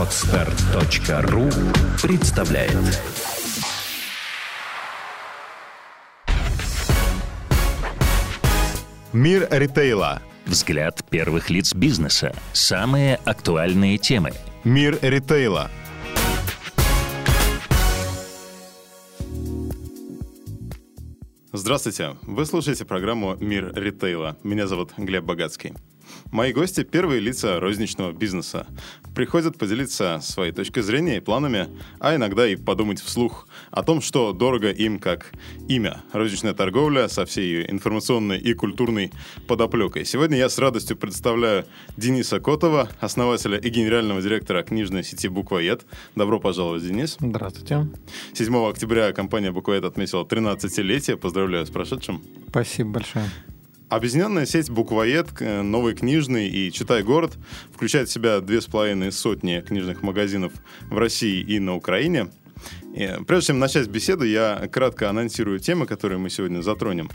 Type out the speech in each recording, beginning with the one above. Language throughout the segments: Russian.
Отстар.ру представляет Мир ритейла. Взгляд первых лиц бизнеса. Самые актуальные темы. Мир ритейла. Здравствуйте! Вы слушаете программу «Мир ритейла». Меня зовут Глеб Богатский. Мои гости – первые лица розничного бизнеса. Приходят поделиться своей точкой зрения и планами, а иногда и подумать вслух о том, что дорого им как имя. Розничная торговля со всей ее информационной и культурной подоплекой. Сегодня я с радостью представляю Дениса Котова, основателя и генерального директора книжной сети «Буквоед». Добро пожаловать, Денис. Здравствуйте. 7 октября компания «Буквоед» отметила 13-летие. Поздравляю с прошедшим. Спасибо большое. Объединенная сеть «Буквоед», э, «Новый книжный» и «Читай город» включает в себя две с половиной сотни книжных магазинов в России и на Украине. И прежде чем начать беседу, я кратко анонсирую темы, которые мы сегодня затронем.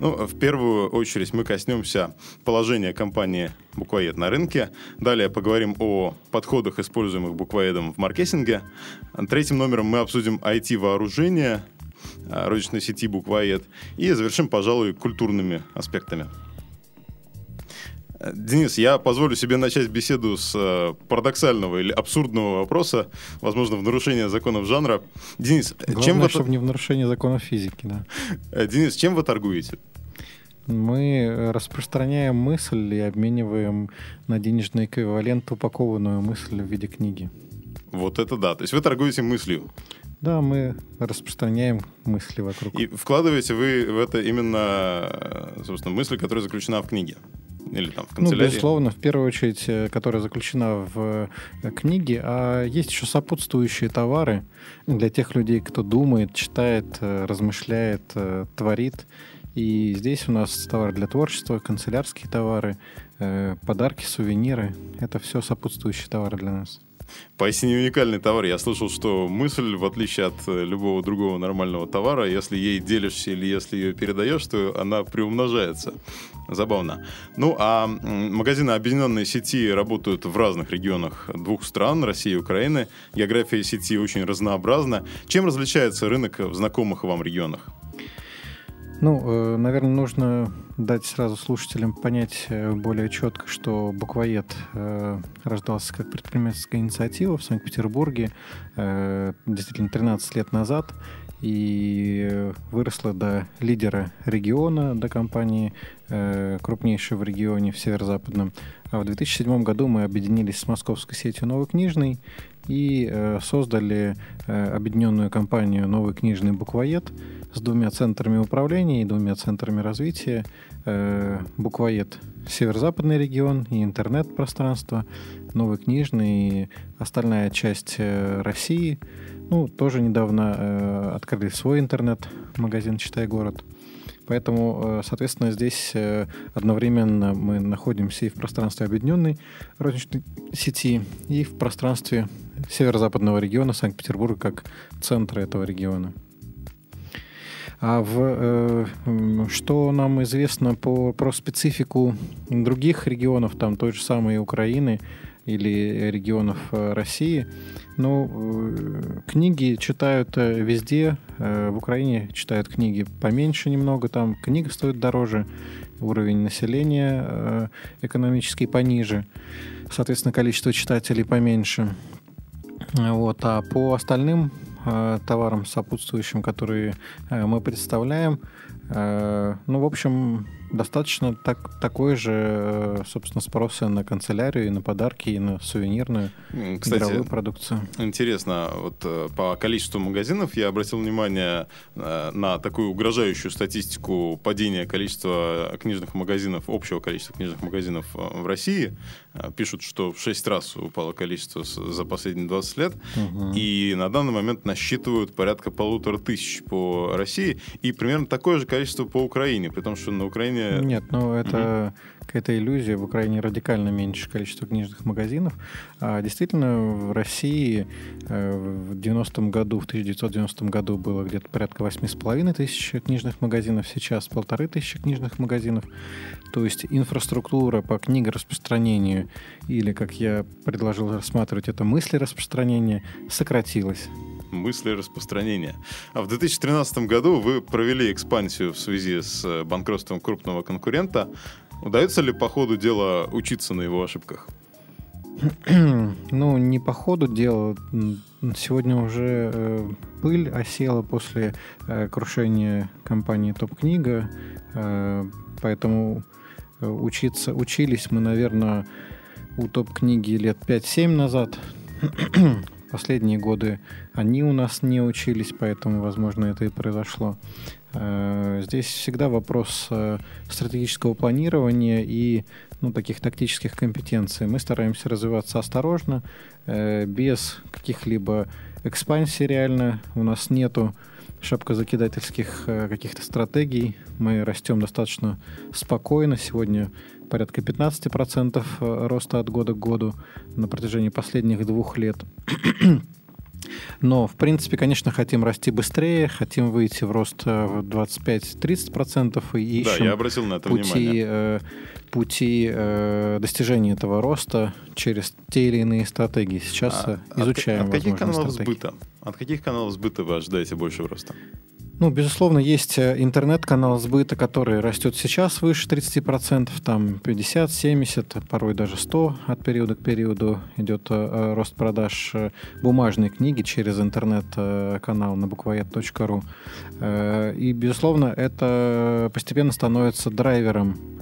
Ну, в первую очередь мы коснемся положения компании «Буквоед» на рынке. Далее поговорим о подходах, используемых буквоедом в маркетинге. Третьим номером мы обсудим IT-вооружение, розничной сети «Буквоед». И завершим, пожалуй, культурными аспектами. Э, Денис, я позволю себе начать беседу с э, парадоксального или абсурдного вопроса, возможно, в нарушение законов жанра. Денис, Главное, чем вы... чтобы не в нарушение законов физики, да. Денис, чем вы торгуете? Мы распространяем мысль и обмениваем на денежный эквивалент упакованную мысль в виде книги. Вот это да. То есть вы торгуете мыслью. Да, мы распространяем мысли вокруг. И вкладываете вы в это именно, собственно, мысль, которая заключена в книге? Или там в Ну, канцелярии? безусловно, в первую очередь, э, которая заключена в э, книге, а есть еще сопутствующие товары для тех людей, кто думает, читает, э, размышляет, творит. И здесь у нас товары для творчества, канцелярские товары, подарки, сувениры. Это все сопутствующие товары для нас. Поистине уникальный товар. Я слышал, что мысль, в отличие от э, любого другого нормального товара, если ей делишься или если ее передаешь, то она приумножается. Забавно. Ну, а магазины объединенной сети работают в разных регионах двух стран, России и Украины. География сети очень разнообразна. Чем различается рынок в знакомых вам регионах? Ну, э, наверное, нужно дать сразу слушателям понять э, более четко, что буквоед э, рождался как предпринимательская инициатива в Санкт-Петербурге действительно 13 лет назад и выросла до лидера региона, до компании крупнейшей в регионе, в северо-западном. А в 2007 году мы объединились с московской сетью «Новый книжный» и создали объединенную компанию «Новый книжный буквоед», с двумя центрами управления и двумя центрами развития. Э, буквоед северо-западный регион и интернет-пространство, новый книжный и остальная часть э, России. Ну, тоже недавно э, открыли свой интернет-магазин «Читай город». Поэтому, э, соответственно, здесь э, одновременно мы находимся и в пространстве объединенной розничной сети, и в пространстве северо-западного региона Санкт-Петербурга как центра этого региона. А в, э, что нам известно по, про специфику других регионов, там той же самой Украины или регионов э, России, ну, э, книги читают э, везде. В Украине читают книги поменьше немного, там книга стоит дороже, уровень населения э, экономически пониже, соответственно, количество читателей поменьше. Вот. А по остальным товарам сопутствующим, которые э, мы представляем, э, ну, в общем, достаточно так, такой же, э, собственно, спроса на канцелярию, и на подарки, и на сувенирную М, игровую Кстати, продукцию. Интересно, вот э, по количеству магазинов я обратил внимание э, на такую угрожающую статистику падения количества книжных магазинов, общего количества книжных магазинов в России. Пишут, что в 6 раз упало количество за последние 20 лет. Мгм. И на данный момент насчитывают порядка полутора тысяч по России и примерно такое же количество по Украине, при том, что на Украине... Нет, ну это какая-то иллюзия. В Украине радикально меньше количество книжных магазинов. А действительно, в России э, в 90-м году, в 1990 году было где-то порядка 8,5 тысяч книжных магазинов, сейчас полторы тысячи книжных магазинов. То есть инфраструктура по книгораспространению или, как я предложил рассматривать, это мысли распространения, сократилась мысли распространения. А в 2013 году вы провели экспансию в связи с э, банкротством крупного конкурента. Удается ли по ходу дела учиться на его ошибках? Ну, не по ходу дела. Сегодня уже э, пыль осела после э, крушения компании Топ-книга, э, поэтому э, учиться, учились мы, наверное, у Топ-книги лет 5-7 назад. Последние годы они у нас не учились, поэтому, возможно, это и произошло. Э, здесь всегда вопрос э, стратегического планирования и ну, таких тактических компетенций. Мы стараемся развиваться осторожно, э, без каких-либо экспансий реально. У нас нету шапкозакидательских каких-то стратегий. Мы растем достаточно спокойно. Сегодня порядка 15% роста от года к году на протяжении последних двух лет. Но, в принципе, конечно, хотим расти быстрее, хотим выйти в рост э, в 25-30% и ищем да, я обратил на это пути, внимание. Пути э, достижения этого роста через те или иные стратегии. Сейчас а, э, изучаем От, от каких каналов стратегии. сбыта? От каких каналов сбыта вы ожидаете большего роста? Ну, безусловно, есть э, интернет-канал сбыта, который растет сейчас выше 30%, там 50, 70, порой даже 100 от периода к периоду идет э, рост продаж бумажной книги через интернет-канал на буквоед.ру. И, безусловно, это постепенно становится драйвером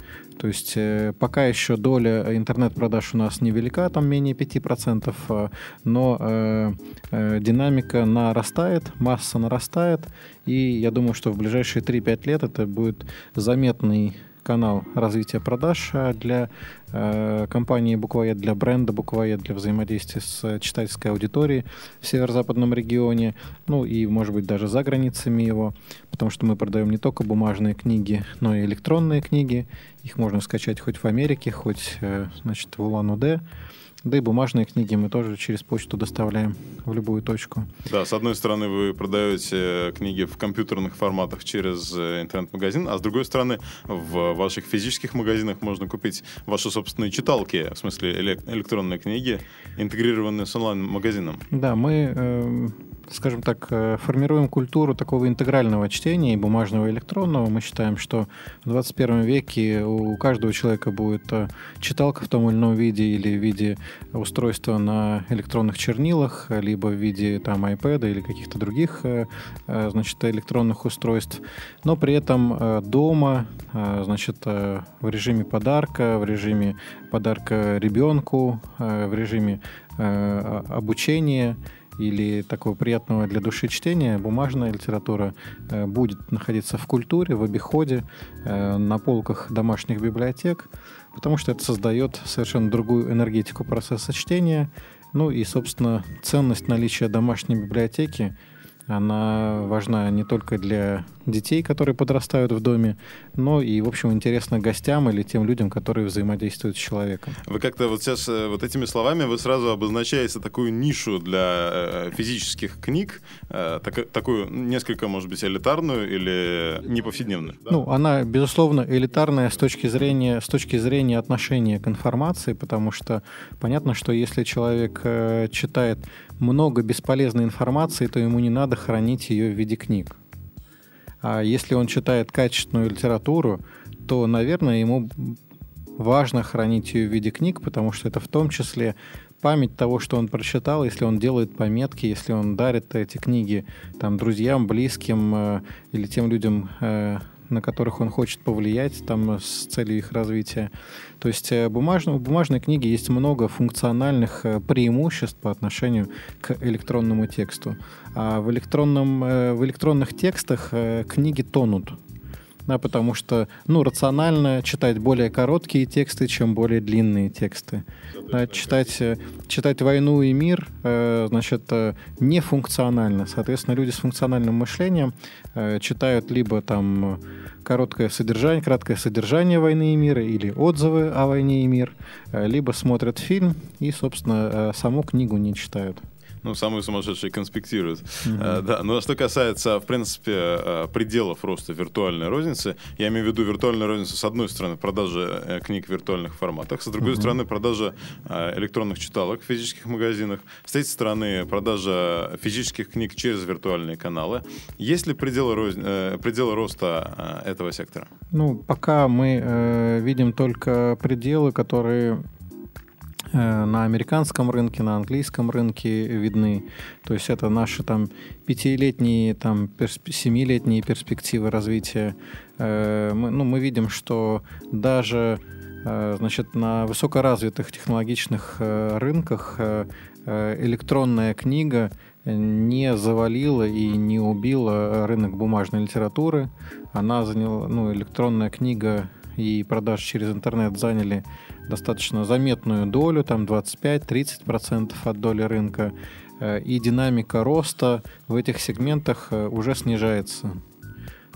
то есть э, пока еще доля интернет-продаж у нас невелика, там менее 5%, э, но э, динамика нарастает, масса нарастает, и я думаю, что в ближайшие 3-5 лет это будет заметный канал развития продаж э, для э, компании Буквоед, для бренда Буквоед, для взаимодействия с читательской аудиторией в северо-западном регионе, ну и, может быть, даже за границами его, потому что мы продаем не только бумажные книги, но и электронные книги. Их можно скачать хоть в Америке, хоть, э, значит, в Улан-Удэ. Да и бумажные книги мы тоже через почту доставляем в любую точку. Да, с одной стороны, вы продаете книги в компьютерных форматах через э, интернет-магазин, а с другой стороны, в ваших физических магазинах можно купить ваши собственные читалки, в смысле электронные книги, интегрированные с онлайн-магазином. Да, мы э, скажем так, э, формируем культуру такого интегрального чтения и бумажного, и электронного. Мы считаем, что в 21 веке у каждого человека будет э, читалка в том или ином виде или в виде устройства на электронных чернилах, либо в виде там iPad или каких-то других э, значит, электронных устройств. Но при этом дома, значит, в режиме подарка, в режиме подарка ребенку, в режиме обучения – или такого приятного для души чтения, бумажная литература э, будет находиться в культуре, в обиходе, э, на полках домашних библиотек, потому что это создает совершенно другую энергетику процесса чтения. Ну и, собственно, ценность наличия домашней библиотеки – она важна не только для детей, которые подрастают в доме, но и, в общем, интересна гостям или тем людям, которые взаимодействуют с человеком. Вы как-то вот сейчас э, вот этими словами вы сразу обозначаете такую нишу для э, физических книг, э, так, такую несколько, может быть, элитарную или не повседневную. Да? Ну, она, безусловно, элитарная с точки зрения, с точки зрения отношения к информации, потому что понятно, что если человек читает много бесполезной информации, то ему не надо хранить ее в виде книг. А если он читает качественную литературу, то, наверное, ему важно хранить ее в виде книг, потому что это в том числе память того, что он прочитал, если он делает пометки, если он дарит эти книги там, друзьям, близким э, или тем людям, э, на которых он хочет повлиять там, с целью их развития. То есть э, бумажно, в бумажной книге есть много функциональных э, преимуществ по отношению к электронному тексту. А в, электронном, э, в электронных текстах книги тонут. Да, потому что, ну, рационально читать более короткие тексты, чем более длинные тексты. Да, читать, э, читать «Войну и мир», э, значит, э, нефункционально. Соответственно, люди с функциональным мышлением э, читают либо там короткое содержание, краткое содержание «Войны и мира» или отзывы о «Войне и мир», либо смотрят фильм и, собственно, саму книгу не читают. Ну, самые сумасшедшие конспектируют. Mm-hmm. да, но что касается, в принципе, э, пределов роста виртуальной розницы, я имею в виду виртуальную розницу, с одной стороны, продажи э, книг в виртуальных форматах, с другой mm-hmm. стороны, продажа электронных читалок в физических магазинах, с третьей стороны, продажа физических книг через виртуальные каналы. Есть ли пределы, роз... пределы роста этого сектора? Ну, пока мы э, видим только пределы, которые на американском рынке, на английском рынке видны. То есть это наши там пятилетние, там семилетние перспективы развития. Э, мы, ну, мы видим, что даже э, значит, на высокоразвитых технологичных рынках электронная книга не завалила и не убила рынок бумажной литературы. Она заняла, ну, электронная книга и продажи через интернет заняли достаточно заметную долю, там 25-30% от доли рынка, э, и динамика роста в этих сегментах э, уже снижается.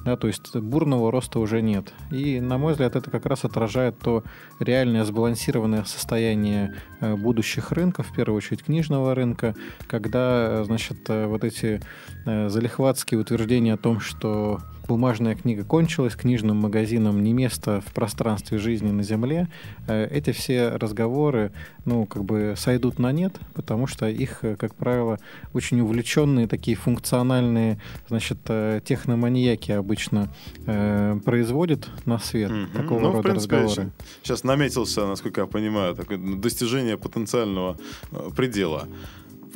Да, то есть бурного роста уже нет. И, на мой взгляд, это как раз отражает то реальное сбалансированное состояние э, будущих рынков, в первую очередь книжного рынка, когда, значит, вот эти залихватские утверждения о том, что бумажная книга кончилась, книжным магазинам не место в пространстве жизни на Земле, э, эти все разговоры, ну, как бы сойдут на нет, потому что их, э, как правило, очень увлеченные, такие функциональные, значит, э, техноманьяки обычно э, производят на свет mm-hmm. такого ну, рода в принципе, разговоры. Сейчас наметился, насколько я понимаю, такое достижение потенциального предела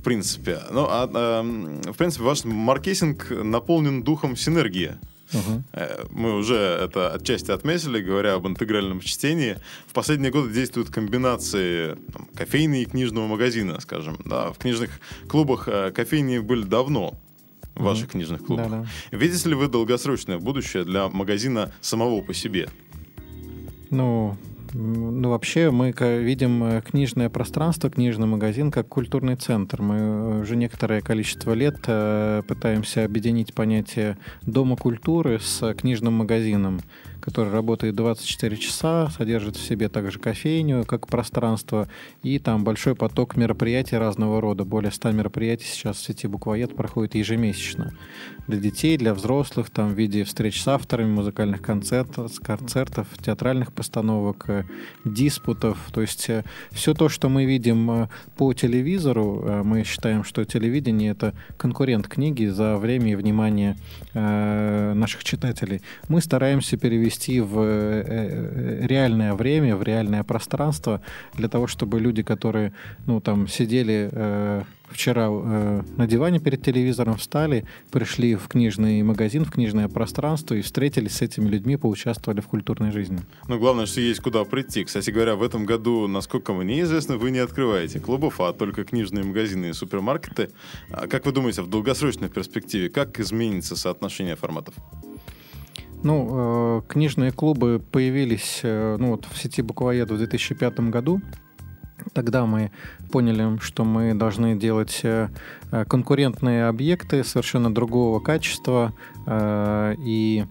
в принципе. Ну, а, а, в принципе, ваш маркетинг наполнен духом синергии. Угу. Мы уже это отчасти отметили, говоря об интегральном чтении. В последние годы действуют комбинации там, кофейни и книжного магазина, скажем. Да, в книжных клубах э, кофейни были давно в ваших mm книжных клубах. Да, да. Видите ли вы долгосрочное будущее для магазина самого по себе? Ну, ну, вообще мы видим э, книжное пространство, книжный магазин как культурный центр. Мы уже некоторое количество лет э, пытаемся объединить понятие дома культуры с книжным магазином который работает 24 часа, содержит в себе также кофейню как пространство, и там большой поток мероприятий разного рода. Более 100 мероприятий сейчас в сети Буквоед проходит ежемесячно. Для детей, для взрослых, там в виде встреч с авторами, музыкальных концертов, концертов театральных постановок, э, диспутов. То есть э, все то, что мы видим э, по телевизору, мы считаем, что телевидение — это конкурент книги за время и внимание наших читателей. Мы стараемся перевести перевести в э, э, реальное время, в реальное пространство, для того, чтобы люди, которые, ну, там, сидели э, вчера э, на диване перед телевизором, встали, пришли в книжный магазин, в книжное пространство и встретились с этими людьми, поучаствовали в культурной жизни. Ну, главное, что есть куда прийти. Кстати говоря, в этом году, насколько мне известно, вы не открываете клубов, а только книжные магазины и супермаркеты. А как вы думаете, в долгосрочной перспективе, как изменится соотношение форматов? Ну, э, книжные клубы появились э, ну, вот в сети Буквоеда в 2005 году. Тогда мы поняли, что мы должны делать э, конкурентные объекты совершенно другого качества. И,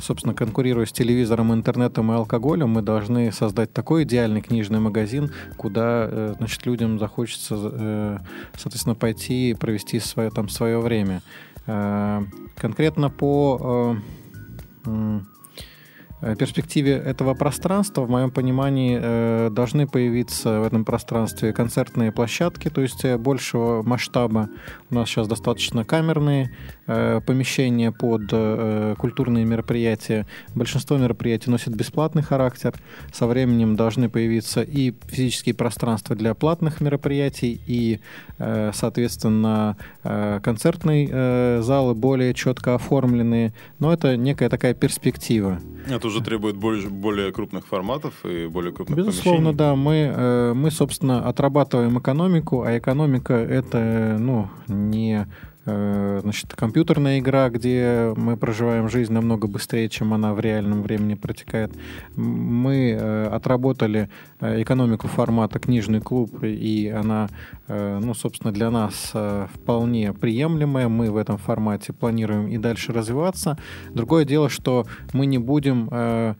собственно, конкурируя с телевизором, интернетом и алкоголем, мы должны создать такой идеальный книжный магазин, куда значит, людям захочется, соответственно, пойти и провести свое, там, свое время. Конкретно по... Э, Э, перспективе этого пространства, в моем понимании, э, должны появиться в этом пространстве концертные площадки, то есть э, большего масштаба. У нас сейчас достаточно камерные помещения под культурные мероприятия. Большинство мероприятий носит бесплатный характер. Со временем должны появиться и физические пространства для платных мероприятий, и, соответственно, концертные залы более четко оформленные. Но это некая такая перспектива. Это уже требует более, более крупных форматов и более крупных Безусловно, помещений. да. Мы, э, мы, собственно, отрабатываем экономику, а экономика — это ну, не значит, компьютерная игра, где мы проживаем жизнь намного быстрее, чем она в реальном времени протекает. Мы э, отработали э, экономику формата книжный клуб, и она, э, ну, собственно, для нас э, вполне приемлемая. Мы в этом формате планируем и дальше развиваться. Другое дело, что мы не будем э,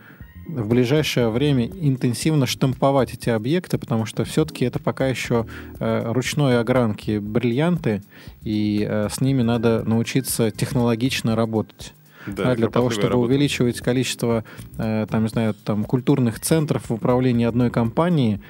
в ближайшее время интенсивно штамповать эти объекты, потому что все-таки это пока еще э, ручной огранки бриллианты, и э, с ними надо научиться технологично работать. Да, а для того, чтобы работа. увеличивать количество, э, там, не знаю, там, культурных центров в управлении одной компании,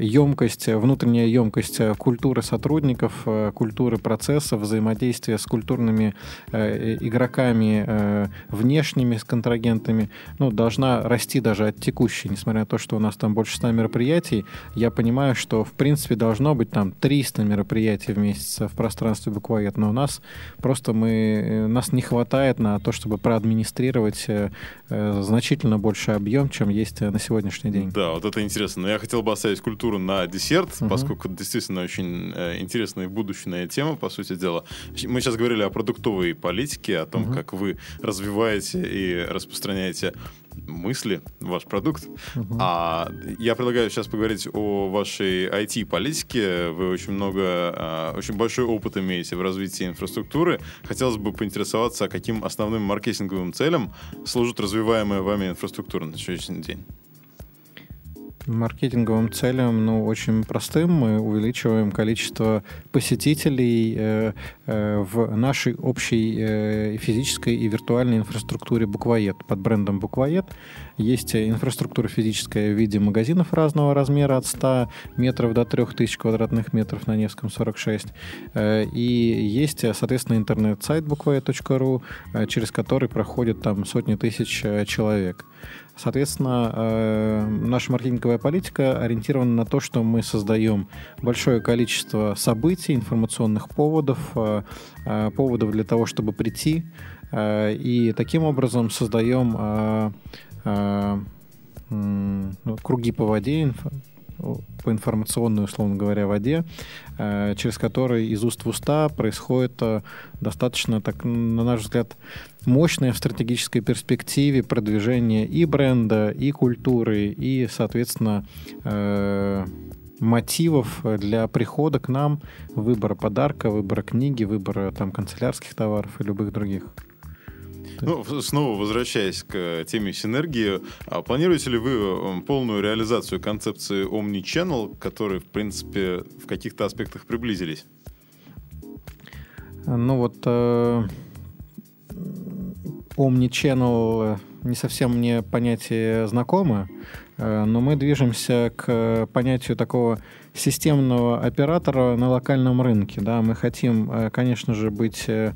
емкость, внутренняя емкость культуры сотрудников, э, культуры процессов, взаимодействия с культурными э, игроками э, внешними, с контрагентами, ну, должна расти даже от текущей, несмотря на то, что у нас там больше 100 мероприятий, я понимаю, что, в принципе, должно быть там 300 мероприятий в месяц в пространстве буквоед, но у нас просто мы, нас не хватает на то, чтобы проадминистрировать значительно больше объем, чем есть на сегодняшний день. Да, вот это интересно. Но я хотел бы оставить культуру на десерт, угу. поскольку действительно очень э, интересная и будущая тема, по сути дела. Мы сейчас говорили о продуктовой политике, о том, угу. как вы развиваете и распространяете мысли, ваш продукт. Uh-huh. А я предлагаю сейчас поговорить о вашей IT-политике. Вы очень много, а, очень большой опыт имеете в развитии инфраструктуры. Хотелось бы поинтересоваться, каким основным маркетинговым целям служит развиваемая вами инфраструктура на сегодняшний день маркетинговым целям, ну, очень простым. Мы увеличиваем количество посетителей э, э, в нашей общей э, физической и виртуальной инфраструктуре Буквоед. Под брендом Буквоед есть инфраструктура физическая в виде магазинов разного размера от 100 метров до 3000 квадратных метров на Невском 46. Э, и есть, соответственно, интернет-сайт буквоед.ру, э, через который проходят там сотни тысяч э, человек. Соответственно, э, наша маркетинговая политика ориентирована на то, что мы создаем большое количество событий, информационных поводов, э, э, поводов для того, чтобы прийти, и таким образом создаем ну, круги по воде, по информационной, условно говоря, воде, через которые из уст в уста происходит достаточно, так, на наш взгляд, мощное в стратегической перспективе продвижение и бренда, и культуры, и, соответственно, э, мотивов для прихода к нам, выбора подарка, выбора книги, выбора там канцелярских товаров и любых других. Ну, снова возвращаясь к теме синергии, а планируете ли вы полную реализацию концепции Omnichannel, которые, в принципе, в каких-то аспектах приблизились? Ну вот э, Omnichannel не совсем мне понятие знакомо, э, но мы движемся к понятию такого системного оператора на локальном рынке. Да? Мы хотим, э, конечно же, быть э,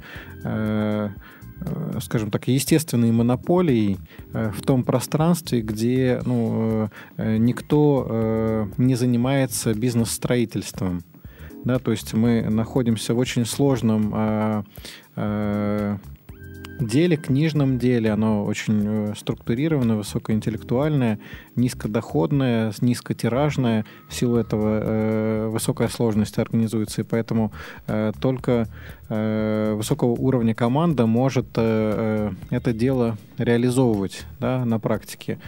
Э, скажем так, естественной монополией э, в том пространстве, где ну, э, никто не занимается бизнес-строительством. Да, то есть мы находимся в очень сложном деле, книжном деле, оно очень э, структурированное, высокоинтеллектуальное, низкодоходное, низкотиражное. В силу этого э, высокая сложность организуется, и поэтому э, только э, высокого уровня команда может э, э это дело реализовывать да, на практике.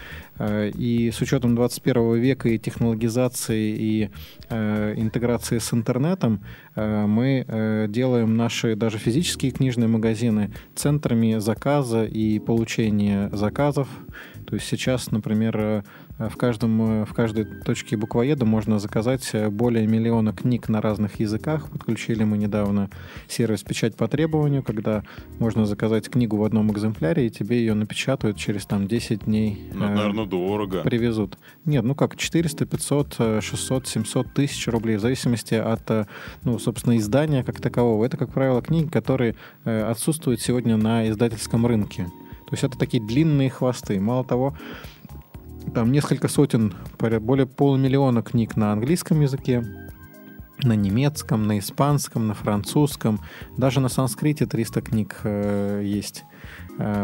И с учетом 21 века и технологизации и интеграции с интернетом мы делаем наши даже физические книжные магазины центрами заказа и получения заказов. То есть сейчас, например, в, каждом, в каждой точке буквоеда можно заказать более миллиона книг на разных языках. Подключили мы недавно сервис «Печать по требованию», когда можно заказать книгу в одном экземпляре, и тебе ее напечатают через там 10 дней. Ну, э, наверное, дорого. Привезут. Нет, ну как, 400, 500, 600, 700 тысяч рублей, в зависимости от, э, ну, собственно, издания как такового. Это, как правило, книги, которые э, отсутствуют сегодня на издательском рынке. То есть это такие длинные хвосты. Мало того, там несколько сотен, более полумиллиона книг на английском языке, на немецком, на испанском, на французском, даже на санскрите 300 книг э, есть.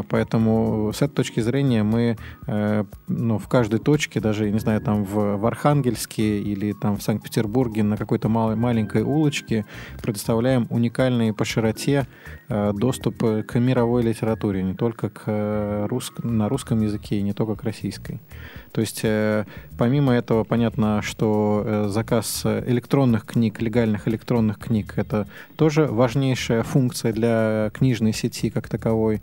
Поэтому с этой точки зрения мы ну, в каждой точке, даже, не знаю, там в, в Архангельске или там в Санкт-Петербурге на какой-то малой, маленькой улочке предоставляем уникальный по широте доступ к мировой литературе, не только к рус... на русском языке и не только к российской. То есть э, помимо этого понятно, что э, заказ электронных книг, легальных электронных книг, это тоже важнейшая функция для книжной сети как таковой.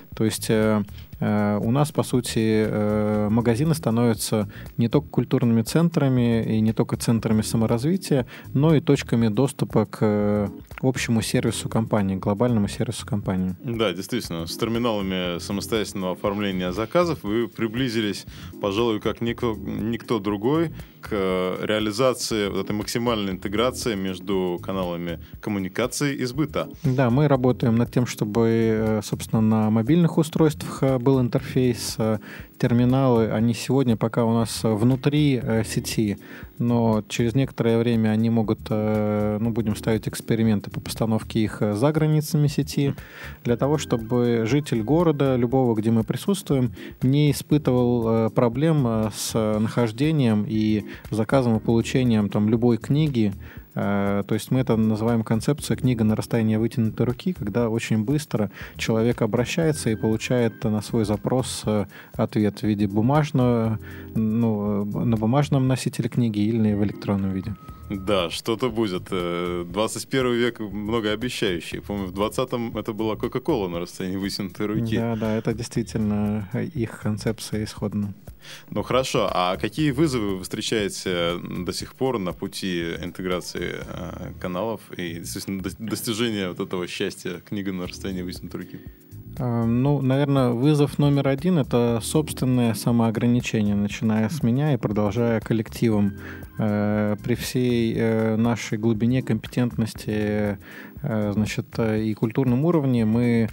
То есть э, Э, у нас, по сути, э, магазины становятся не только культурными центрами и не только центрами саморазвития, но и точками доступа к э, общему сервису компании, глобальному сервису компании. Да, действительно, с терминалами самостоятельного оформления заказов вы приблизились, пожалуй, как никто, никто другой к реализации вот этой максимальной интеграции между каналами коммуникации и сбыта. Да, мы работаем над тем, чтобы, собственно, на мобильных устройствах был был интерфейс, э, терминалы, они сегодня пока у нас внутри э, сети, но через некоторое время они могут, э, ну, будем ставить эксперименты по постановке их за границами сети, для того, чтобы житель города, любого, где мы присутствуем, не испытывал проблем с нахождением и заказом и получением там любой книги, Э, то есть мы это называем концепция книга на расстоянии вытянутой руки, когда очень быстро человек обращается и получает на свой запрос э, ответ в виде бумажного, ну, на бумажном носителе книги или в электронном виде. Да, что-то будет. 21 э, век многообещающий. По-моему, в 20-м это была Кока-Кола на расстоянии вытянутой руки. Да, да, это действительно их концепция исходная. Ну хорошо, а какие вызовы вы встречаете до сих пор на пути интеграции э, каналов и естественно, достижения вот этого счастья книга на расстоянии вытянутой руки? Э, ну, наверное, вызов номер один — это собственное самоограничение, начиная с меня и продолжая коллективом. Э, при всей э, нашей глубине компетентности значит, и культурном уровне мы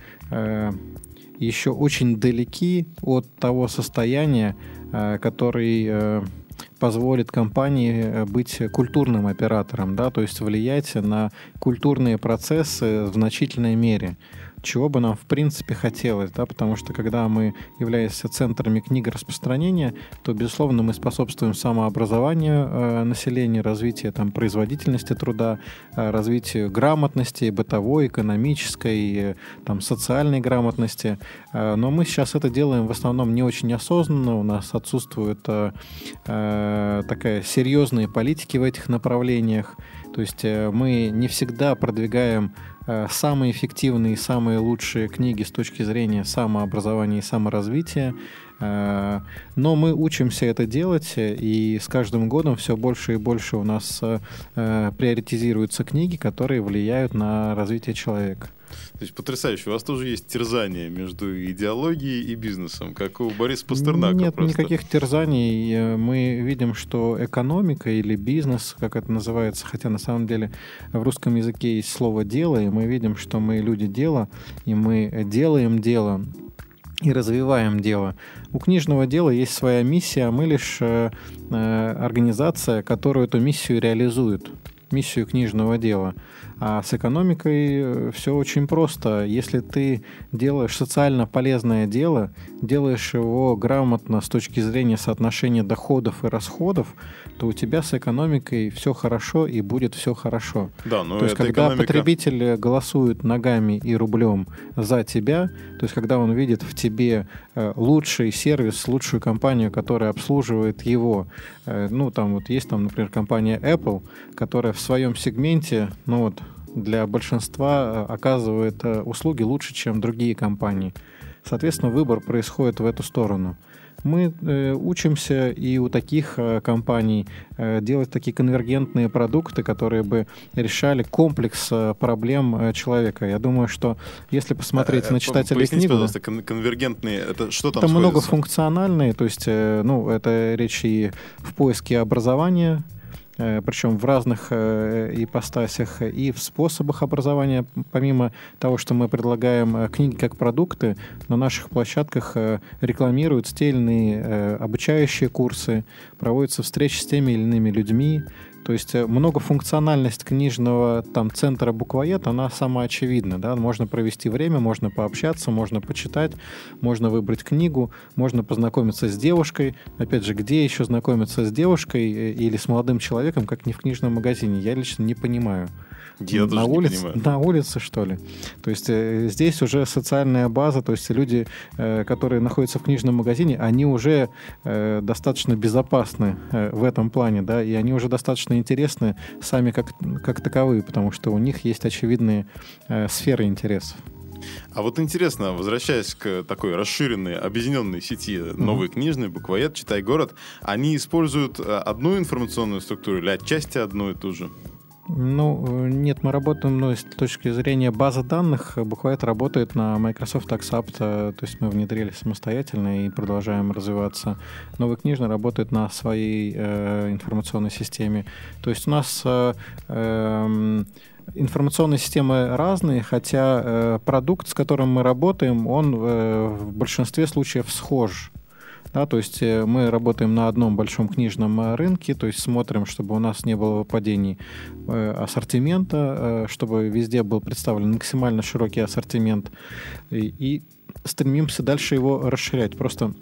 еще очень далеки от того состояния, который позволит компании быть культурным оператором, да, то есть влиять на культурные процессы в значительной мере чего бы нам в принципе хотелось, да, потому что когда мы являемся центрами книгораспространения, то, безусловно, мы способствуем самообразованию э, населения, развитию там, производительности труда, э, развитию грамотности, бытовой, экономической, э, там, социальной грамотности. Э, но мы сейчас это делаем в основном не очень осознанно, у нас отсутствует э, э, такая серьезные политики в этих направлениях, то есть э, мы не всегда продвигаем самые эффективные самые лучшие книги с точки зрения самообразования и саморазвития. Э, но мы учимся это делать, и с каждым годом все больше и больше у нас э, приоритизируются книги, которые влияют на развитие человека. То есть потрясающе. У вас тоже есть терзание между идеологией и бизнесом, как у Бориса Пастернака. Нет просто. никаких терзаний. Мы видим, что экономика или бизнес, как это называется, хотя на самом деле в русском языке есть слово «дело», и мы видим, что мы люди дела, и мы делаем дело и развиваем дело. У книжного дела есть своя миссия, а мы лишь э, э организация, которая эту миссию реализует, миссию книжного дела. А с экономикой э, все очень просто. Если ты делаешь социально полезное дело, делаешь его грамотно с точки зрения соотношения доходов и расходов, то у тебя с экономикой все хорошо и будет все хорошо. Да, но то есть, когда экономика... потребитель голосует ногами и рублем за тебя, то есть, когда он видит в тебе э, лучший сервис, лучшую компанию, которая обслуживает его, э, ну, там вот есть там, например, компания Apple, которая в своем сегменте, ну вот, для большинства э, оказывает э, услуги лучше, чем другие компании. Соответственно, выбор происходит в эту сторону. Мы э, учимся и у таких э, компаний э, делать такие конвергентные продукты, которые бы решали комплекс э, проблем э, человека. Я думаю, что если посмотреть э, на читателей книгу... пожалуйста, конвергентные, это что там Это многофункциональные, то есть, э, ну, это речь и в поиске образования, причем в разных э, ипостасях и в способах образования. Помимо того, что мы предлагаем э, книги как продукты, на наших площадках рекламируют иные обучающие курсы, проводятся встречи с теми или иными людьми, То есть э, многофункциональность книжного там центра буквоед, она сама очевидна. Да? Можно провести время, можно пообщаться, можно почитать, можно выбрать книгу, можно познакомиться с девушкой. Опять же, где еще знакомиться с девушкой э, или с молодым человеком, как не в книжном магазине, я лично не понимаю. Я на улице, на улице, что ли. То есть э, здесь уже социальная база, то есть люди, э, которые находятся в книжном магазине, они уже э, достаточно безопасны э, в этом плане, да, и они уже достаточно интересны сами как, как таковые, потому что у них есть очевидные э, сферы интересов. А вот интересно, возвращаясь к такой расширенной, объединенной сети новой книжной, буквоед, читай город, они используют э, одну информационную структуру или отчасти одну и ту же? Ну, э, нет, мы работаем, ну, с точки зрения базы данных, э, буквально работает на Microsoft Accept, э, то есть мы внедрили самостоятельно и продолжаем развиваться. Новый книжный работает на своей э, информационной системе. То есть у нас э, эм, информационные системы разные, хотя э, продукт, с которым мы работаем, он э, в большинстве случаев схож. Да, то есть э, мы работаем на одном большом книжном э, рынке, то есть смотрим, чтобы у нас не было выпадений э, ассортимента, чтобы везде был представлен максимально широкий ассортимент, и, и стремимся дальше его расширять. Просто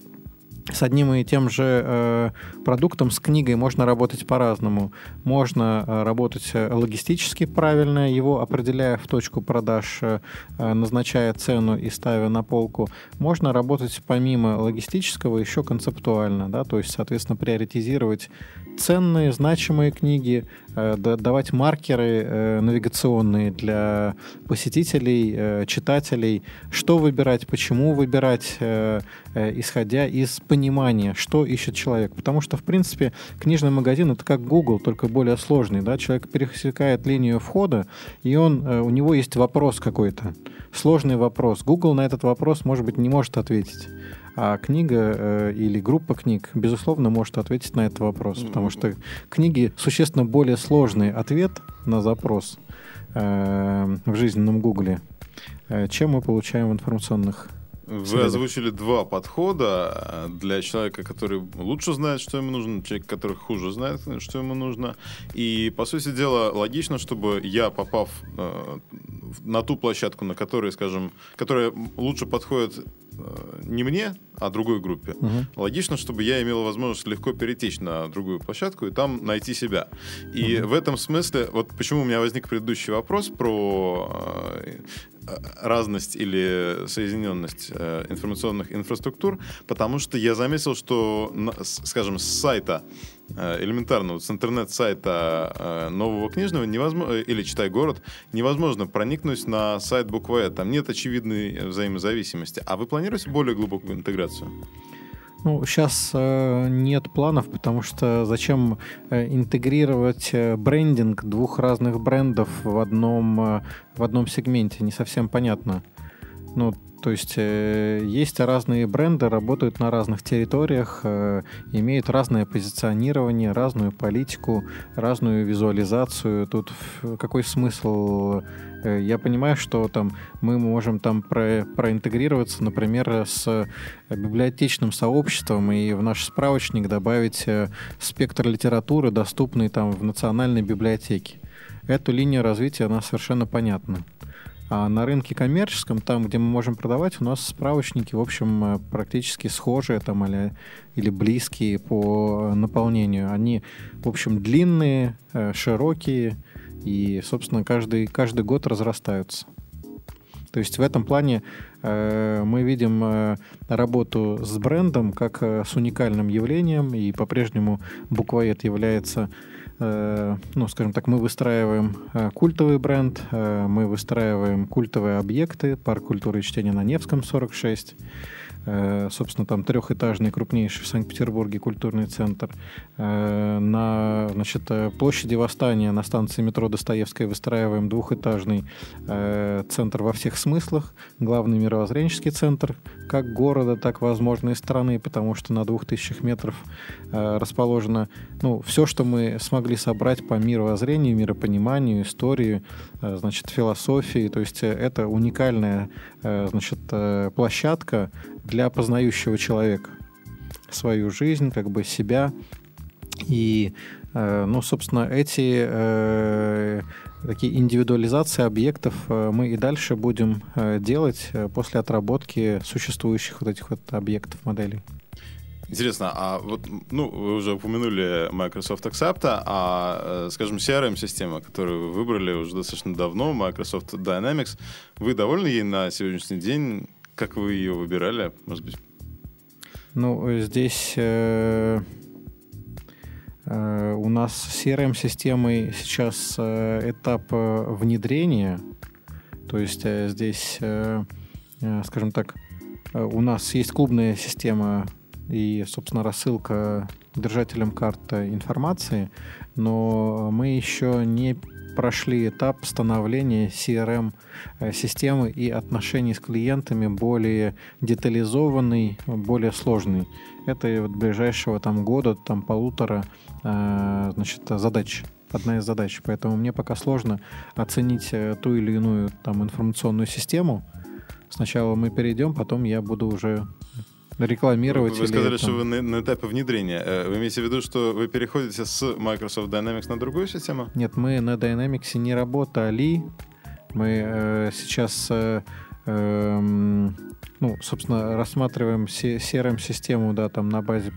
с одним и тем же э, продуктом, с книгой можно работать по-разному. Можно э, работать э, логистически правильно, его определяя в точку продаж, э, э, назначая цену и ставя на полку. Можно работать помимо логистического еще концептуально, да, то есть, соответственно, приоритизировать ценные, значимые книги, давать маркеры э, навигационные для посетителей, э, читателей, что выбирать, почему выбирать, э, э, исходя из понимания, что ищет человек. Потому что, в принципе, книжный магазин это как Google, только более сложный. Да? Человек пересекает линию входа, и он, э, у него есть вопрос какой-то, сложный вопрос. Google на этот вопрос, может быть, не может ответить. А книга э, или группа книг, безусловно, может ответить на этот вопрос, потому что книги существенно более сложный ответ на запрос э, в жизненном Гугле, э, чем мы получаем в информационных. Вы Среда. озвучили два подхода для человека, который лучше знает, что ему нужно, человек, который хуже знает, что ему нужно. И, по сути дела, логично, чтобы я, попав э, на ту площадку, на которой, скажем, которая лучше подходит не мне, а другой группе, Мгм. логично, чтобы я имел возможность легко перетечь на другую площадку и там найти себя. И в этом смысле, вот почему у меня возник предыдущий вопрос про э, э, разность или соединенность э, информационных инфраструктур, потому что я заметил, что, скажем, с сайта э, элементарно, вот с интернет-сайта э, нового книжного невозможно, или «Читай город» невозможно проникнуть на сайт буквы Там нет очевидной взаимозависимости. А вы планируете более глубокую интеграцию? Ну, сейчас э, нет планов, потому что зачем э, интегрировать э, брендинг двух разных брендов в одном, э, в одном сегменте? Не совсем понятно. Ну, то есть э, есть разные бренды, работают на разных территориях, э, имеют разное позиционирование, разную политику, разную визуализацию. Тут какой смысл? Э, Я понимаю, что там мы можем там про, проинтегрироваться, например, с библиотечным сообществом и в наш справочник добавить спектр литературы, доступный там в национальной библиотеке. Эту линию развития, она совершенно понятна. А на рынке коммерческом, там, где мы можем продавать, у нас справочники, в общем, э, практически схожие там, или, или близкие по наполнению. Они, в общем, длинные, э, широкие и, собственно, каждый, каждый год разрастаются. То есть в этом плане э, мы видим э, работу с брендом как э, с уникальным явлением, и по-прежнему буквоед является, э, ну, скажем так, мы выстраиваем э, культовый бренд, э, мы выстраиваем культовые объекты, парк культуры и чтения на Невском 46, э, собственно, там трехэтажный, крупнейший в Санкт-Петербурге культурный центр. Э, На значит, э, площади Восстания на станции метро Достоевская выстраиваем двухэтажный э, центр во всех смыслах, главный мировоззренческий центр как города, так возможно и страны, потому что на двух тысячах метров э, расположено ну, все, что мы смогли собрать по мировоззрению, миропониманию, истории, э, значит, философии. То есть э, это уникальная э, значит, э, площадка для познающего человека свою жизнь, как бы себя. И Ну, собственно, эти такие индивидуализации объектов мы и дальше будем делать после отработки существующих вот этих вот объектов моделей. Интересно, а вот, ну, вы уже упомянули Microsoft Accept, а, скажем, CRM-система, которую вы выбрали уже достаточно давно, Microsoft Dynamics, вы довольны ей на сегодняшний день? Как вы ее выбирали, может быть? Ну, здесь э, э, у нас с CRM-системой сейчас э, этап э, внедрения, то есть э, здесь, э, э, скажем так, э, у нас есть клубная система и, собственно, рассылка держателям карты информации, но мы еще не прошли этап становления CRM-системы и отношений с клиентами более детализованный, более сложный. Это вот ближайшего там года, там полутора, э, значит, задач одна из задач. Поэтому мне пока сложно оценить э, ту или иную там информационную систему. Сначала мы перейдем, потом я буду уже рекламировать. Вы сказали, что вы на, на этапе внедрения. Э, вы имеете в виду, что вы переходите с Microsoft Dynamics на другую систему? Нет, мы на Dynamics не работали. Мы э, сейчас, э, э, ну, собственно, рассматриваем CRM-систему, да, там на базе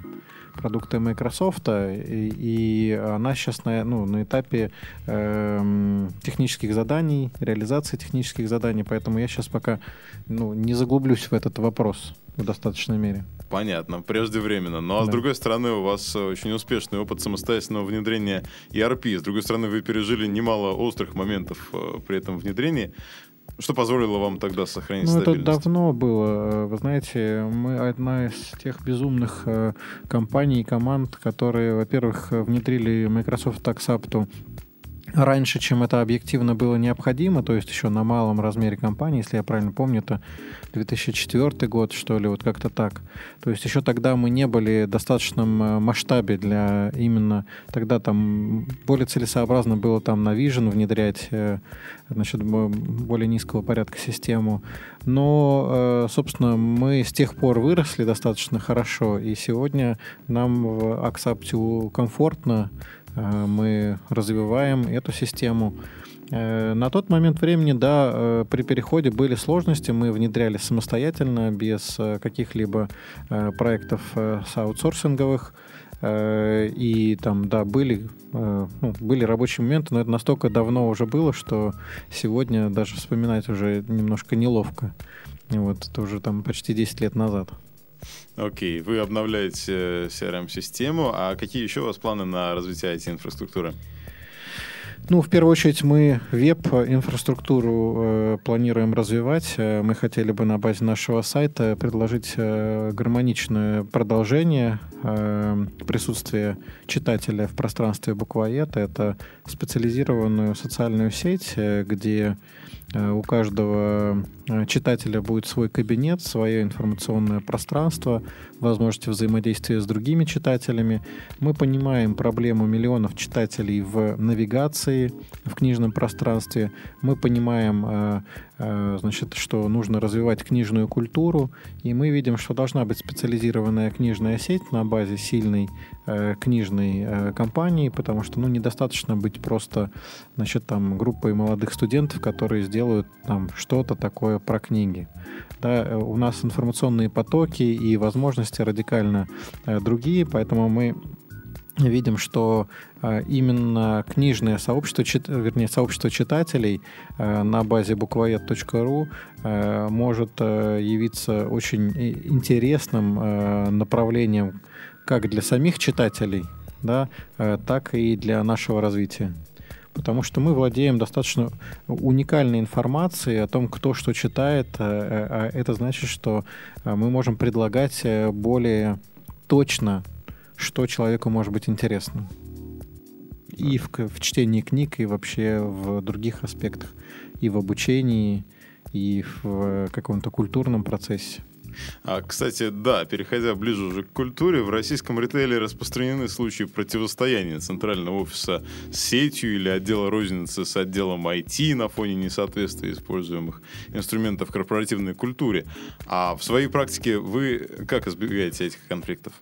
продукты Microsoft, и, и она сейчас на, ну, на этапе э, технических заданий, реализации технических заданий, поэтому я сейчас пока ну, не заглублюсь в этот вопрос в достаточной мере. Понятно, преждевременно. Ну а да. с другой стороны, у вас очень успешный опыт самостоятельного внедрения ERP. С другой стороны, вы пережили немало острых моментов э, при этом внедрении. Что позволило вам тогда сохранить ну, стабильность? Это давно было. Вы знаете, мы одна из тех безумных э, компаний и команд, которые, во-первых, внедрили Microsoft Taxapto раньше, чем это объективно было необходимо, то есть еще на малом размере компании, если я правильно помню, это 2004 год, что ли, вот как-то так. То есть еще тогда мы не были в достаточном э, масштабе для именно... Тогда там более целесообразно было там на Vision внедрять э, значит, более низкого порядка систему. Но, э, собственно, мы с тех пор выросли достаточно хорошо, и сегодня нам в Axapti комфортно мы развиваем эту систему. Э, на тот момент времени, да, э, при переходе были сложности, мы внедряли самостоятельно, без каких-либо проектов с аутсорсинговых, и там, да, были, ну, были рабочие моменты, но это настолько давно уже было, что сегодня даже вспоминать уже немножко неловко. Вот, это уже там почти 10 лет назад. Окей, вы обновляете CRM-систему, а какие еще у вас планы на развитие IT-инфраструктуры? Ну, в первую очередь, мы веб-инфраструктуру э, планируем развивать. Э, мы хотели бы на базе нашего сайта предложить э, гармоничное продолжение э, присутствия читателя в пространстве буквоед. Это специализированную социальную сеть, э, где Э, у каждого э, читателя будет свой кабинет, свое информационное пространство, возможности взаимодействия с другими читателями. Мы понимаем проблему миллионов читателей в навигации, в книжном пространстве. Мы понимаем, э, значит, что нужно развивать книжную культуру, и мы видим, что должна быть специализированная книжная сеть на базе сильной книжной компании, потому что ну, недостаточно быть просто значит, там, группой молодых студентов, которые сделают делают там что-то такое про книги. Да, э, у нас информационные потоки и возможности радикально э, другие, поэтому мы видим, что э, именно книжное сообщество, чит, вернее, сообщество читателей э, на базе буквоед.ру э, может э, явиться очень интересным направлением как для самих читателей, да, так и для нашего развития потому что мы владеем достаточно уникальной информацией о том, кто что читает. А это значит, что мы можем предлагать более точно, что человеку может быть интересно. И в, в чтении книг, и вообще в других аспектах, и в обучении, и в каком-то культурном процессе. А, кстати, да, переходя ближе уже к культуре, в российском ритейле распространены случаи противостояния центрального офиса с сетью или отдела розницы с отделом IT на фоне несоответствия используемых инструментов корпоративной культуре. А в своей практике вы как избегаете этих конфликтов?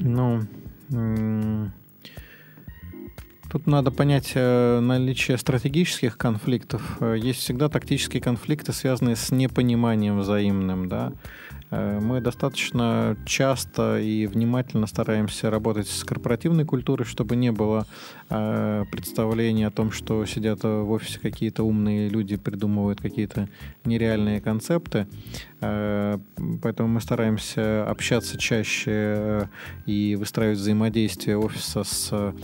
Ну, Тут надо понять э, наличие стратегических конфликтов. Э, есть всегда тактические конфликты, связанные с непониманием взаимным, да. Э, мы достаточно часто и внимательно стараемся работать с корпоративной культурой, чтобы не было представления о том, что сидят в офисе какие-то умные люди, придумывают какие-то нереальные концепты. Э, поэтому мы стараемся общаться чаще и выстраивать взаимодействие офиса с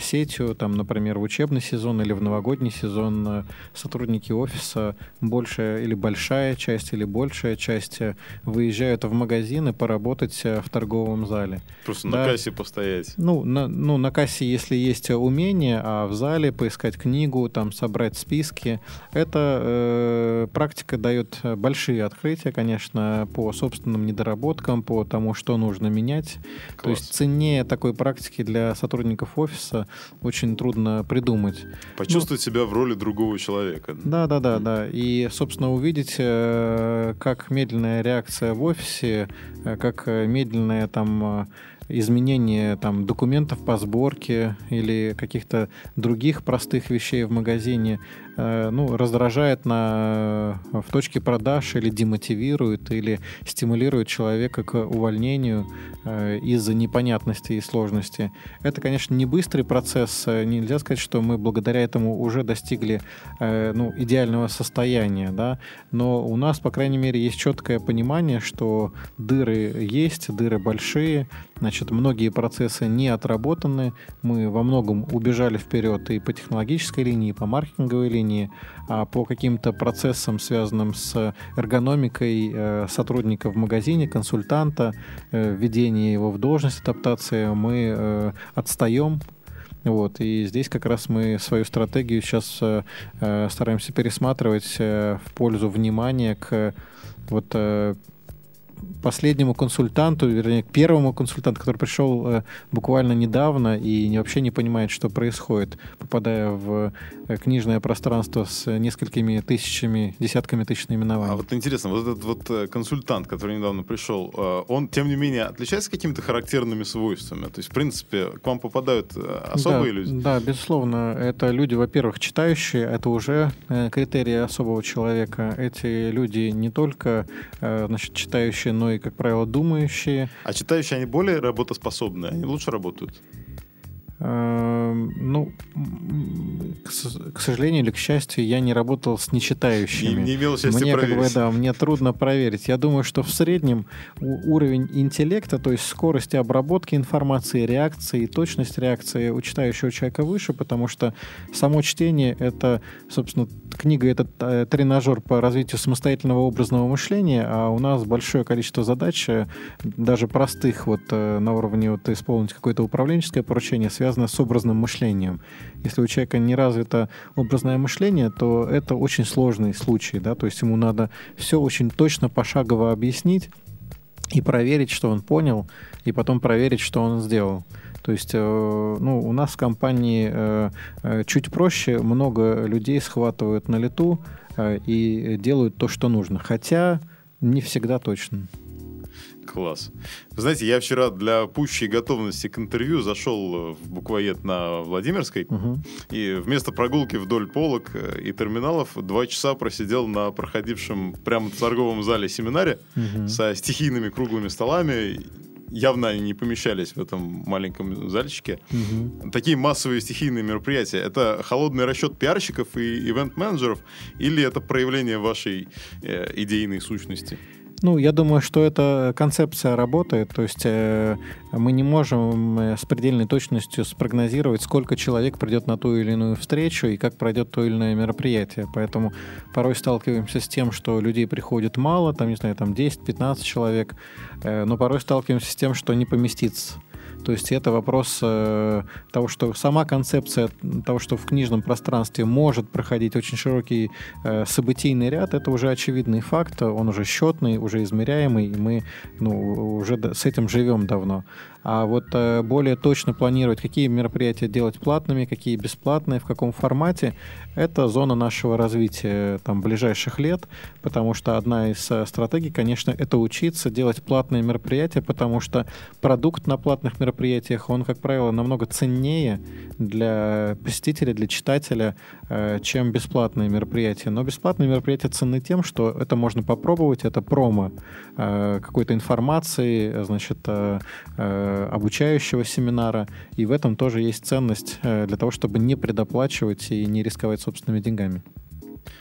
сетью. Там, например, в учебный сезон или в новогодний сезон сотрудники офиса большая или большая часть или большая часть вы выезжают в магазины поработать э, в торговом зале. Просто да? на кассе постоять. Ну на, ну, на кассе, если есть умение, а в зале поискать книгу, там собрать списки. Эта э, практика дает большие открытия, конечно, по собственным недоработкам, по тому, что нужно менять. Класс. То есть ценнее такой практики для сотрудников офиса очень трудно придумать. Почувствовать ну, себя в роли другого человека. Да, да, да, да. И, собственно, увидеть, э, как медленная реакция в офисе, э, как э, медленное там изменение там, документов по сборке или каких-то других простых вещей в магазине ну, раздражает на, в точке продаж или демотивирует, или стимулирует человека к увольнению э, из-за непонятности и сложности. Это, конечно, не быстрый процесс. Нельзя сказать, что мы благодаря этому уже достигли э, ну, идеального состояния, да? но у нас, по крайней мере, есть четкое понимание, что дыры есть, дыры большие, значит, многие процессы не отработаны, мы во многом убежали вперед и по технологической линии, и по маркетинговой линии, управлении, а по каким-то процессам, связанным с эргономикой э, сотрудника в магазине, консультанта, э, введение его в должность, адаптация, мы э, отстаем, вот, и здесь как раз мы свою стратегию сейчас э, стараемся пересматривать э, в пользу внимания к вот последнему консультанту, вернее, к первому консультанту, который пришел э, буквально недавно и не, вообще не понимает, что происходит, попадая в э, книжное пространство с несколькими тысячами, десятками тысяч наименований. А вот интересно, вот этот вот э, консультант, который недавно пришел, он, тем не менее, отличается какими-то характерными свойствами? То есть, в принципе, к вам попадают особые да, люди? Да, безусловно. Это люди, во-первых, читающие, это уже критерии особого человека. Эти люди не только значит, читающие, но и, как правило, думающие. А читающие, они более работоспособные, они лучше работают? Эм, ну, к сожалению или к счастью, я не работал с нечитающими. Не, не имел счастья мне, проверить. Как бы, да, мне трудно проверить. Я думаю, что в среднем уровень интеллекта, то есть скорости обработки информации, реакции и точность реакции у читающего человека выше, потому что само чтение — это, собственно, книга — это э, тренажер по развитию самостоятельного образного мышления, а у нас большое количество задач, э, даже простых, вот э, на уровне вот, исполнить какое-то управленческое поручение, связано с образным мышлением. Если у человека не развито образное мышление, то это очень сложный случай, да, то есть ему надо все очень точно пошагово объяснить и проверить, что он понял, и потом проверить, что он сделал. То есть, э, ну, у нас в компании э, э, чуть проще, много людей схватывают на лету и делают то, что нужно. Хотя не всегда точно. Класс. Вы знаете, я вчера для пущей готовности к интервью зашел в буквоед на Владимирской, угу. и вместо прогулки вдоль полок э, и терминалов два часа просидел на проходившем прямо в торговом зале семинаре угу. со стихийными круглыми столами. Явно они не помещались в этом маленьком зальчике. Угу. Такие массовые стихийные мероприятия. Это холодный расчет пиарщиков и ивент-менеджеров или это проявление вашей э, идейной сущности? Ну, я думаю, что эта концепция работает. То есть э, мы не можем э, с предельной точностью спрогнозировать, сколько человек придет на ту или иную встречу и как пройдет то или иное мероприятие. Поэтому порой сталкиваемся с тем, что людей приходит мало, там, не знаю, там 10-15 человек, э, но порой сталкиваемся с тем, что не поместится. То есть это вопрос э, того, что сама концепция того, что в книжном пространстве может проходить очень широкий э, событийный ряд, это уже очевидный факт, он уже счетный, уже измеряемый, и мы ну, уже с этим живем давно. А вот э, более точно планировать, какие мероприятия делать платными, какие бесплатные, в каком формате, это зона нашего развития там, ближайших лет, потому что одна из э, стратегий, конечно, это учиться делать платные мероприятия, потому что продукт на платных мероприятиях он, как правило, намного ценнее для посетителя, для читателя, э, чем бесплатные мероприятия. Но бесплатные мероприятия ценны тем, что это можно попробовать, это промо э, какой-то информации, значит, обучающего семинара, и в этом тоже есть ценность для того, чтобы не предоплачивать и не рисковать собственными деньгами.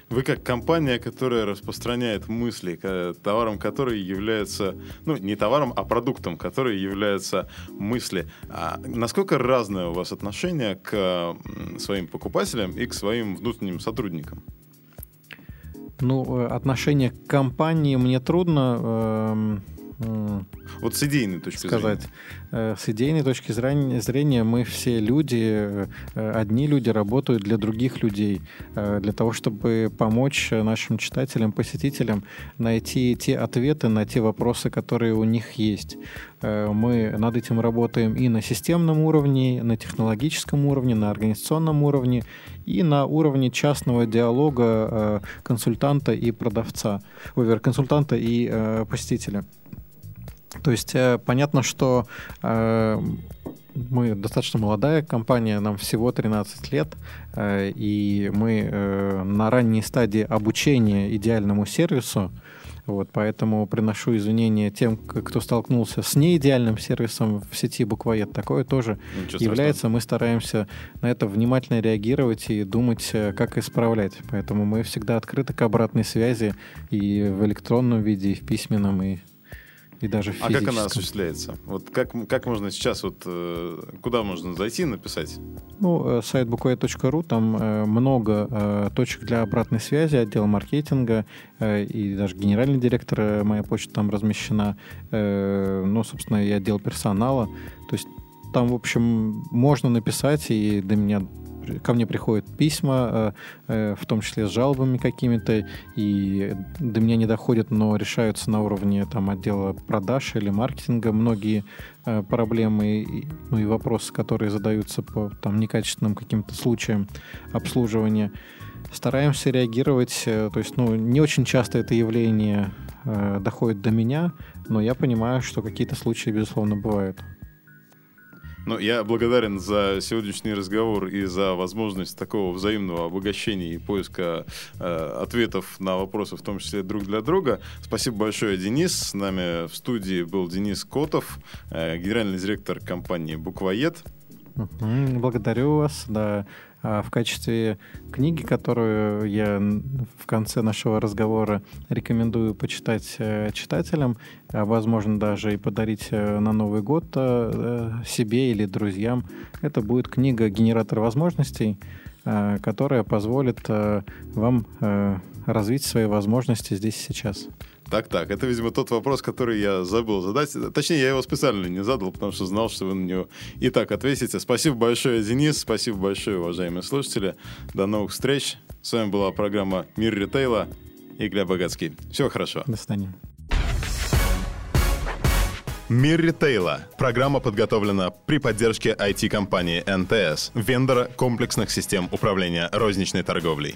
Вы как компания, которая распространяет мысли, товаром которой является, ну, не товаром, а продуктом, который является мысли. А насколько разное у вас отношение к своим покупателям и к своим внутренним сотрудникам? Ну, э, отношение к компании мне трудно эм, вот с идейной точки сказать. зрения. Э, с идейной точки зрения мы все люди, э, одни люди работают для других людей, э, для того, чтобы помочь нашим читателям, посетителям найти те ответы на те вопросы, которые у них есть. Мы над этим работаем и на системном уровне, на технологическом уровне, на организационном уровне, и на уровне частного диалога консультанта и продавца, консультанта и посетителя. То есть э, понятно, что э, мы достаточно молодая компания, нам всего 13 лет, э, и мы на ранней стадии обучения идеальному сервису. Вот, поэтому приношу извинения тем, кто столкнулся с неидеальным сервисом в сети буквоед. Такое тоже является. Мы стараемся на это внимательно реагировать и думать, как исправлять. Поэтому мы всегда открыты к обратной связи и в электронном виде, и в письменном, и и даже А как она осуществляется? Вот как, как можно сейчас, вот э, куда можно зайти и написать? Ну, э, сайт буквоед.ру, там э, много точек для обратной связи, отдел маркетинга и даже генеральный директор, моя почта там размещена, ну, собственно, и отдел персонала. То есть там, в общем, можно написать, и до меня ко мне приходят письма, э, э, в том числе с жалобами какими-то, и до меня не доходят, но решаются на уровне там, отдела продаж или маркетинга многие э, проблемы ну, и вопросы, которые задаются по там, некачественным каким-то случаям обслуживания. Стараемся реагировать, то есть ну, не очень часто это явление доходит до меня, но я понимаю, что какие-то случаи, безусловно, бывают. Ну, я благодарен за сегодняшний разговор и за возможность такого взаимного обогащения и поиска э, ответов на вопросы, в том числе друг для друга. Спасибо большое, Денис. С нами в студии был Денис Котов, э, генеральный директор компании «Буквоед». Благодарю вас. Да. А в качестве книги, которую я в конце нашего разговора рекомендую почитать э, читателям, а возможно даже и подарить э, на Новый год э, себе или друзьям, это будет книга «Генератор возможностей», которая позволит вам развить свои возможности здесь и сейчас. Так, так, это, видимо, тот вопрос, который я забыл задать. Точнее, я его специально не задал, потому что знал, что вы на него и так ответите. Спасибо большое, Денис. Спасибо большое, уважаемые слушатели. До новых встреч. С вами была программа «Мир ритейла» и Глеб Богатский. Всего хорошо. До свидания. Мир ритейла. Программа подготовлена при поддержке IT-компании НТС, вендора комплексных систем управления розничной торговлей.